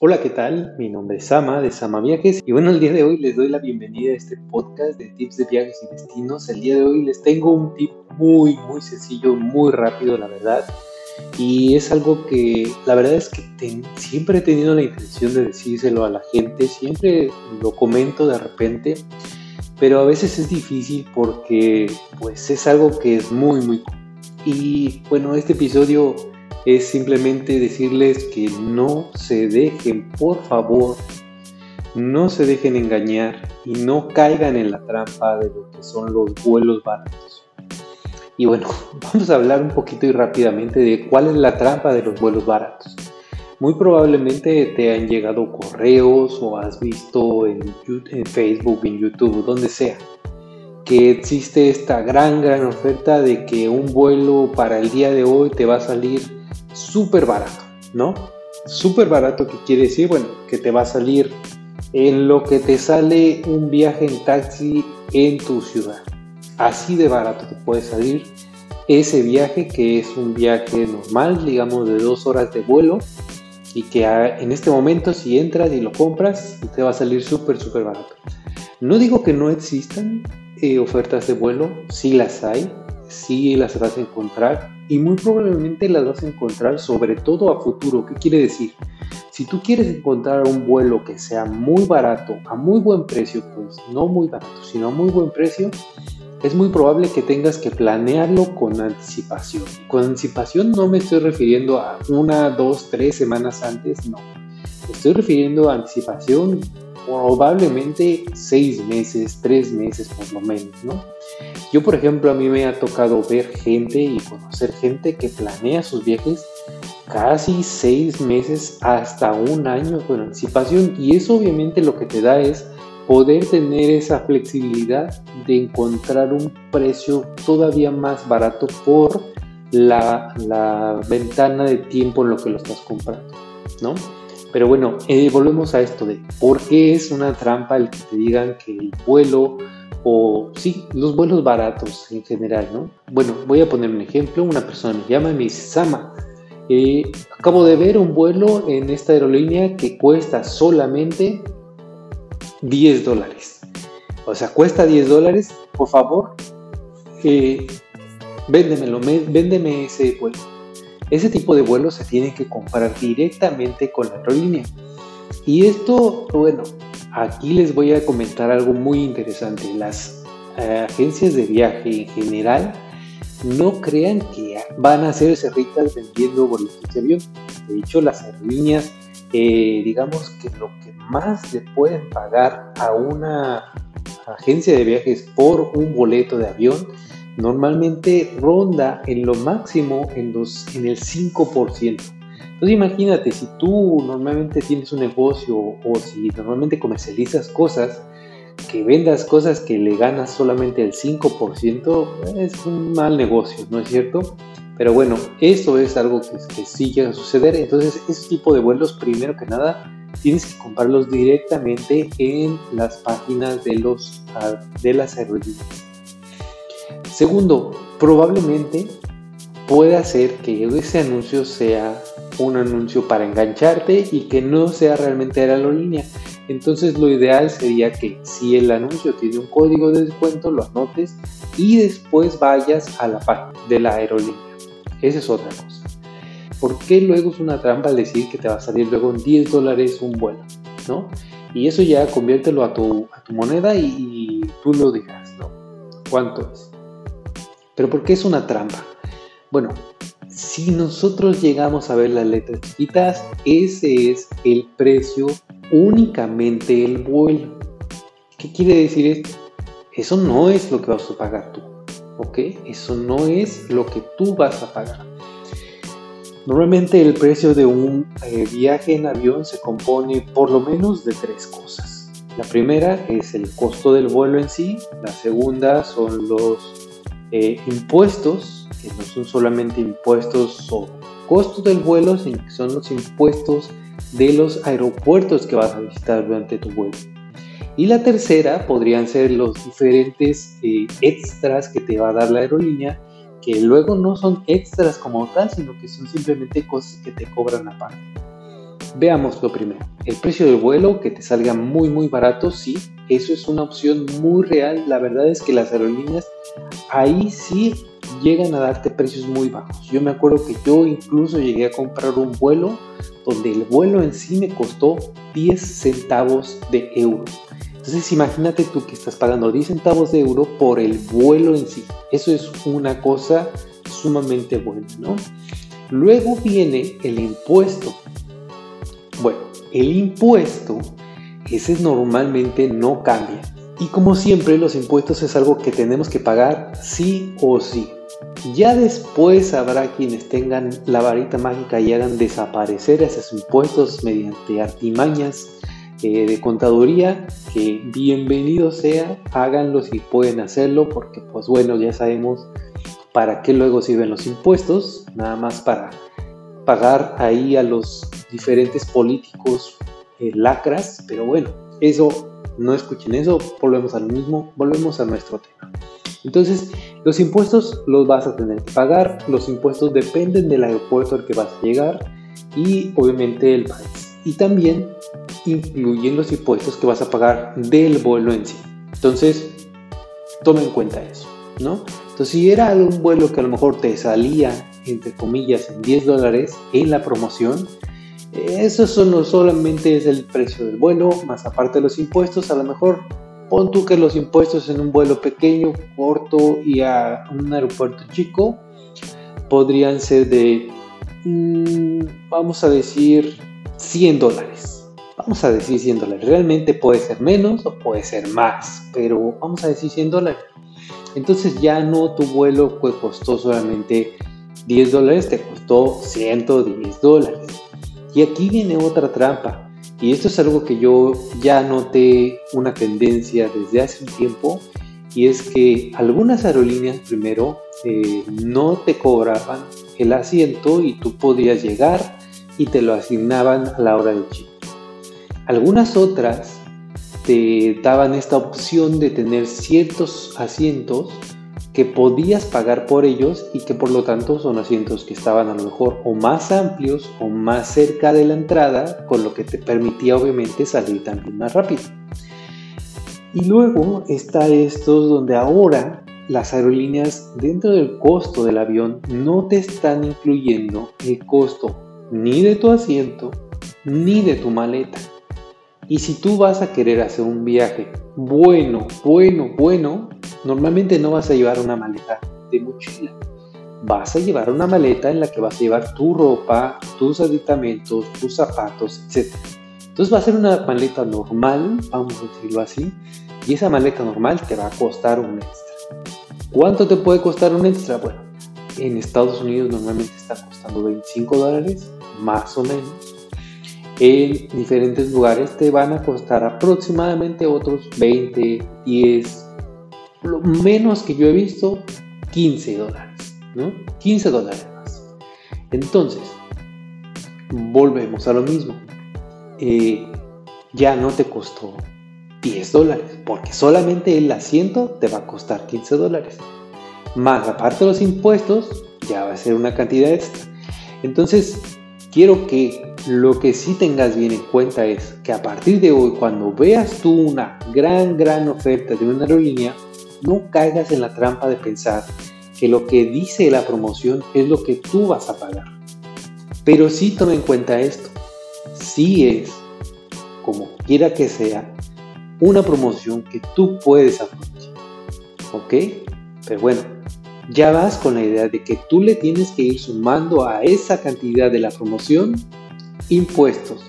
Hola, ¿qué tal? Mi nombre es Sama de Sama Viajes y bueno, el día de hoy les doy la bienvenida a este podcast de tips de viajes y destinos. El día de hoy les tengo un tip muy, muy sencillo, muy rápido, la verdad. Y es algo que la verdad es que siempre he tenido la intención de decírselo a la gente, siempre lo comento de repente, pero a veces es difícil porque pues es algo que es muy, muy... Y bueno, este episodio es simplemente decirles que no se dejen, por favor, no se dejen engañar y no caigan en la trampa de lo que son los vuelos baratos. Y bueno, vamos a hablar un poquito y rápidamente de cuál es la trampa de los vuelos baratos. Muy probablemente te han llegado correos o has visto en, en Facebook, en YouTube, donde sea, que existe esta gran, gran oferta de que un vuelo para el día de hoy te va a salir súper barato, ¿no? Súper barato, que quiere decir? Bueno, que te va a salir en lo que te sale un viaje en taxi en tu ciudad. Así de barato te puede salir ese viaje que es un viaje normal, digamos de dos horas de vuelo y que en este momento si entras y lo compras te va a salir súper, súper barato. No digo que no existan eh, ofertas de vuelo, sí las hay, sí las vas a encontrar y muy probablemente las vas a encontrar sobre todo a futuro. ¿Qué quiere decir? Si tú quieres encontrar un vuelo que sea muy barato, a muy buen precio, pues no muy barato, sino a muy buen precio, es muy probable que tengas que planearlo con anticipación. Con anticipación no me estoy refiriendo a una, dos, tres semanas antes, no. Estoy refiriendo a anticipación probablemente seis meses, tres meses por lo menos, ¿no? Yo, por ejemplo, a mí me ha tocado ver gente y conocer gente que planea sus viajes casi seis meses hasta un año con anticipación y eso obviamente lo que te da es poder tener esa flexibilidad de encontrar un precio todavía más barato por la, ventana de tiempo en lo que lo estás comprando, ¿no? Pero bueno, eh, volvemos a esto de por qué es una trampa el que te digan que el vuelo o sí, los vuelos baratos en general, ¿no? Bueno, voy a poner un ejemplo. Una persona me llama y me dice, Sama, eh, acabo de ver un vuelo en esta aerolínea que cuesta solamente 10 dólares. O sea, cuesta 10 dólares, por favor, eh, véndemelo, véndeme ese vuelo. Ese tipo de vuelos se tienen que comprar directamente con la aerolínea. Y esto, bueno, aquí les voy a comentar algo muy interesante. Las eh, agencias de viaje en general no crean que van a hacerse ricas vendiendo boletos de avión. De hecho, las aerolíneas, eh, digamos que lo que más le pueden pagar a una agencia de viajes por un boleto de avión normalmente ronda en lo máximo en, en el 5%. Entonces imagínate, si tú normalmente tienes un negocio o si normalmente comercializas cosas, que vendas cosas que le ganas solamente el 5%, es un mal negocio, ¿no es cierto? Pero bueno, eso es algo que, que sí llega a suceder. Entonces, ese tipo de vuelos, primero que nada, tienes que comprarlos directamente en las páginas de, los, ah, de las aerolíneas. Segundo, probablemente puede ser que ese anuncio sea un anuncio para engancharte y que no sea realmente de la aerolínea. Entonces lo ideal sería que si el anuncio tiene un código de descuento lo anotes y después vayas a la página de la aerolínea. Esa es otra cosa. ¿Por qué luego es una trampa decir que te va a salir luego en 10 dólares un vuelo? ¿no? Y eso ya conviértelo a tu, a tu moneda y, y tú lo digas, ¿no? ¿Cuánto es? ¿Pero por qué es una trampa? Bueno, si nosotros llegamos a ver las letras chiquitas, ese es el precio únicamente el vuelo. ¿Qué quiere decir esto? Eso no es lo que vas a pagar tú, ¿ok? Eso no es lo que tú vas a pagar. Normalmente el precio de un eh, viaje en avión se compone por lo menos de tres cosas. La primera es el costo del vuelo en sí, la segunda son los eh, impuestos, que no son solamente impuestos o costos del vuelo, sino que son los impuestos de los aeropuertos que vas a visitar durante tu vuelo. Y la tercera podrían ser los diferentes eh, extras que te va a dar la aerolínea, que luego no son extras como tal, sino que son simplemente cosas que te cobran aparte. Veamos lo primero. El precio del vuelo que te salga muy muy barato, sí, eso es una opción muy real. La verdad es que las aerolíneas ahí sí llegan a darte precios muy bajos. Yo me acuerdo que yo incluso llegué a comprar un vuelo donde el vuelo en sí me costó 10 centavos de euro. Entonces imagínate tú que estás pagando 10 centavos de euro por el vuelo en sí. Eso es una cosa sumamente buena, ¿no? Luego viene el impuesto. Bueno, el impuesto, ese normalmente no cambia. Y como siempre, los impuestos es algo que tenemos que pagar sí o sí. Ya después habrá quienes tengan la varita mágica y hagan desaparecer esos impuestos mediante artimañas eh, de contaduría, que bienvenido sea, háganlo si pueden hacerlo, porque pues bueno, ya sabemos para qué luego sirven los impuestos, nada más para pagar ahí a los diferentes políticos eh, lacras, pero bueno, eso, no escuchen eso, volvemos al mismo, volvemos a nuestro tema. Entonces, los impuestos los vas a tener que pagar, los impuestos dependen del aeropuerto al que vas a llegar y obviamente el país. Y también incluyen los impuestos que vas a pagar del vuelo en sí. Entonces, toma en cuenta eso, ¿no? Entonces, si era un vuelo que a lo mejor te salía, entre comillas, en 10 dólares en la promoción, eso solo, solamente es el precio del vuelo, más aparte de los impuestos, a lo mejor pon tú que los impuestos en un vuelo pequeño, corto y a un aeropuerto chico podrían ser de, mm, vamos a decir, 100 dólares vamos a decir 100 dólares. Realmente puede ser menos o puede ser más, pero vamos a decir 100 dólares. Entonces ya no tu vuelo costó solamente 10 dólares, te costó 110 dólares. Y aquí viene otra trampa. Y esto es algo que yo ya noté una tendencia desde hace un tiempo. Y es que algunas aerolíneas primero eh, no te cobraban el asiento y tú podías llegar y te lo asignaban a la hora del chico. Algunas otras te daban esta opción de tener ciertos asientos que podías pagar por ellos y que por lo tanto son asientos que estaban a lo mejor o más amplios o más cerca de la entrada, con lo que te permitía obviamente salir también más rápido. Y luego está esto donde ahora las aerolíneas dentro del costo del avión no te están incluyendo el costo ni de tu asiento ni de tu maleta. Y si tú vas a querer hacer un viaje bueno, bueno, bueno, normalmente no vas a llevar una maleta de mochila. Vas a llevar una maleta en la que vas a llevar tu ropa, tus aditamentos, tus zapatos, etc. Entonces va a ser una maleta normal, vamos a decirlo así, y esa maleta normal te va a costar un extra. ¿Cuánto te puede costar un extra? Bueno, en Estados Unidos normalmente está costando 25 dólares, más o menos en diferentes lugares te van a costar aproximadamente otros 20, 10, lo menos que yo he visto, 15 dólares, ¿no? 15 dólares más. Entonces, volvemos a lo mismo. Eh, ya no te costó 10 dólares, porque solamente el asiento te va a costar 15 dólares. Más aparte de los impuestos, ya va a ser una cantidad extra. Entonces, quiero que lo que sí tengas bien en cuenta es que a partir de hoy, cuando veas tú una gran, gran oferta de una aerolínea, no caigas en la trampa de pensar que lo que dice la promoción es lo que tú vas a pagar. Pero sí toma en cuenta esto. Sí es, como quiera que sea, una promoción que tú puedes aprovechar. ¿Ok? Pero bueno, ya vas con la idea de que tú le tienes que ir sumando a esa cantidad de la promoción impuestos,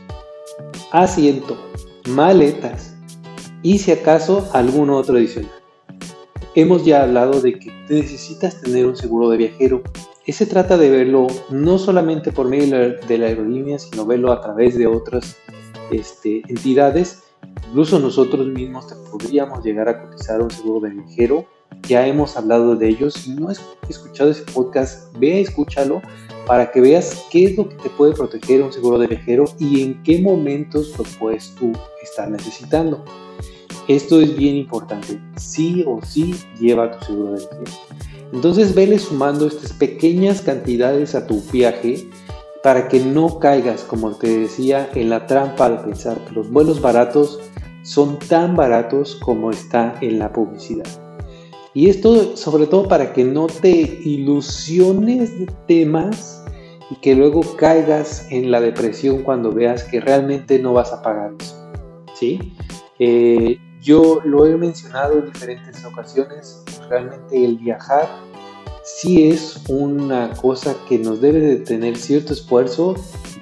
asiento, maletas y si acaso algún otro adicional. Hemos ya hablado de que necesitas tener un seguro de viajero. Ese trata de verlo no solamente por medio de la aerolínea, sino verlo a través de otras este, entidades. Incluso nosotros mismos te podríamos llegar a cotizar un seguro de viajero. Ya hemos hablado de ellos. Si no has escuchado ese podcast, ve, escúchalo para que veas qué es lo que te puede proteger un seguro de viajero y en qué momentos lo puedes tú estar necesitando. Esto es bien importante, sí o sí lleva tu seguro de viajero. Entonces vele sumando estas pequeñas cantidades a tu viaje para que no caigas, como te decía, en la trampa de pensar que los vuelos baratos son tan baratos como está en la publicidad. Y esto sobre todo para que no te ilusiones de temas y que luego caigas en la depresión cuando veas que realmente no vas a pagar eso. ¿sí? Eh, yo lo he mencionado en diferentes ocasiones, realmente el viajar sí es una cosa que nos debe de tener cierto esfuerzo,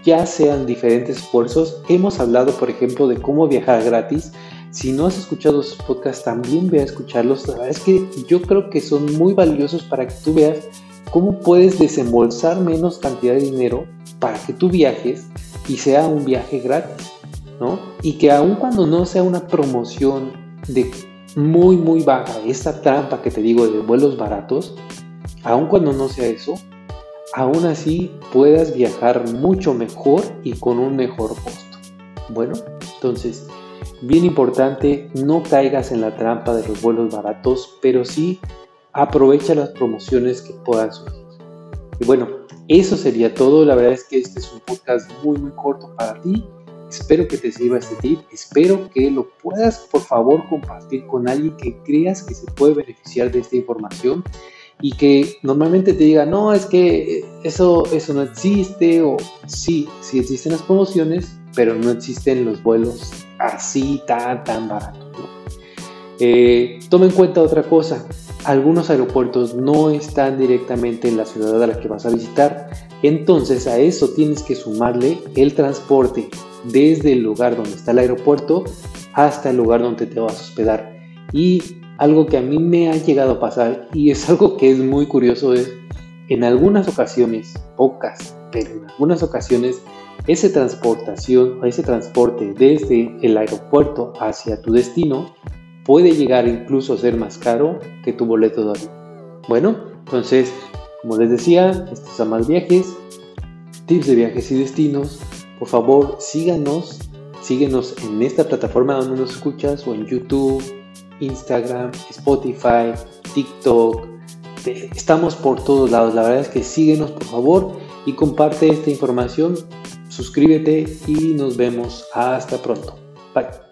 ya sean diferentes esfuerzos. Hemos hablado, por ejemplo, de cómo viajar gratis. Si no has escuchado esos podcasts, también ve a escucharlos. La verdad es que yo creo que son muy valiosos para que tú veas cómo puedes desembolsar menos cantidad de dinero para que tú viajes y sea un viaje gratis, ¿no? Y que aun cuando no sea una promoción de muy, muy baja, esta trampa que te digo de vuelos baratos, aun cuando no sea eso, aún así puedas viajar mucho mejor y con un mejor costo. Bueno, entonces, bien importante, no caigas en la trampa de los vuelos baratos, pero sí aprovecha las promociones que puedan surgir. Y bueno, eso sería todo. La verdad es que este es un podcast muy, muy corto para ti. Espero que te sirva este tip. Espero que lo puedas, por favor, compartir con alguien que creas que se puede beneficiar de esta información y que normalmente te diga, no, es que eso, eso no existe, o sí, sí existen las promociones, pero no existen los vuelos así tan, tan baratos. Eh, toma en cuenta otra cosa, algunos aeropuertos no están directamente en la ciudad a la que vas a visitar, entonces a eso tienes que sumarle el transporte desde el lugar donde está el aeropuerto hasta el lugar donde te vas a hospedar. Y algo que a mí me ha llegado a pasar y es algo que es muy curioso es, en algunas ocasiones, pocas, pero en algunas ocasiones, esa transportación o ese transporte desde el aeropuerto hacia tu destino puede llegar incluso a ser más caro que tu boleto de avión. Bueno, entonces, como les decía, estos son más viajes, tips de viajes y destinos. Por favor, síganos, síguenos en esta plataforma donde nos escuchas o en YouTube, Instagram, Spotify, TikTok. Estamos por todos lados. La verdad es que síguenos por favor y comparte esta información. Suscríbete y nos vemos hasta pronto. Bye.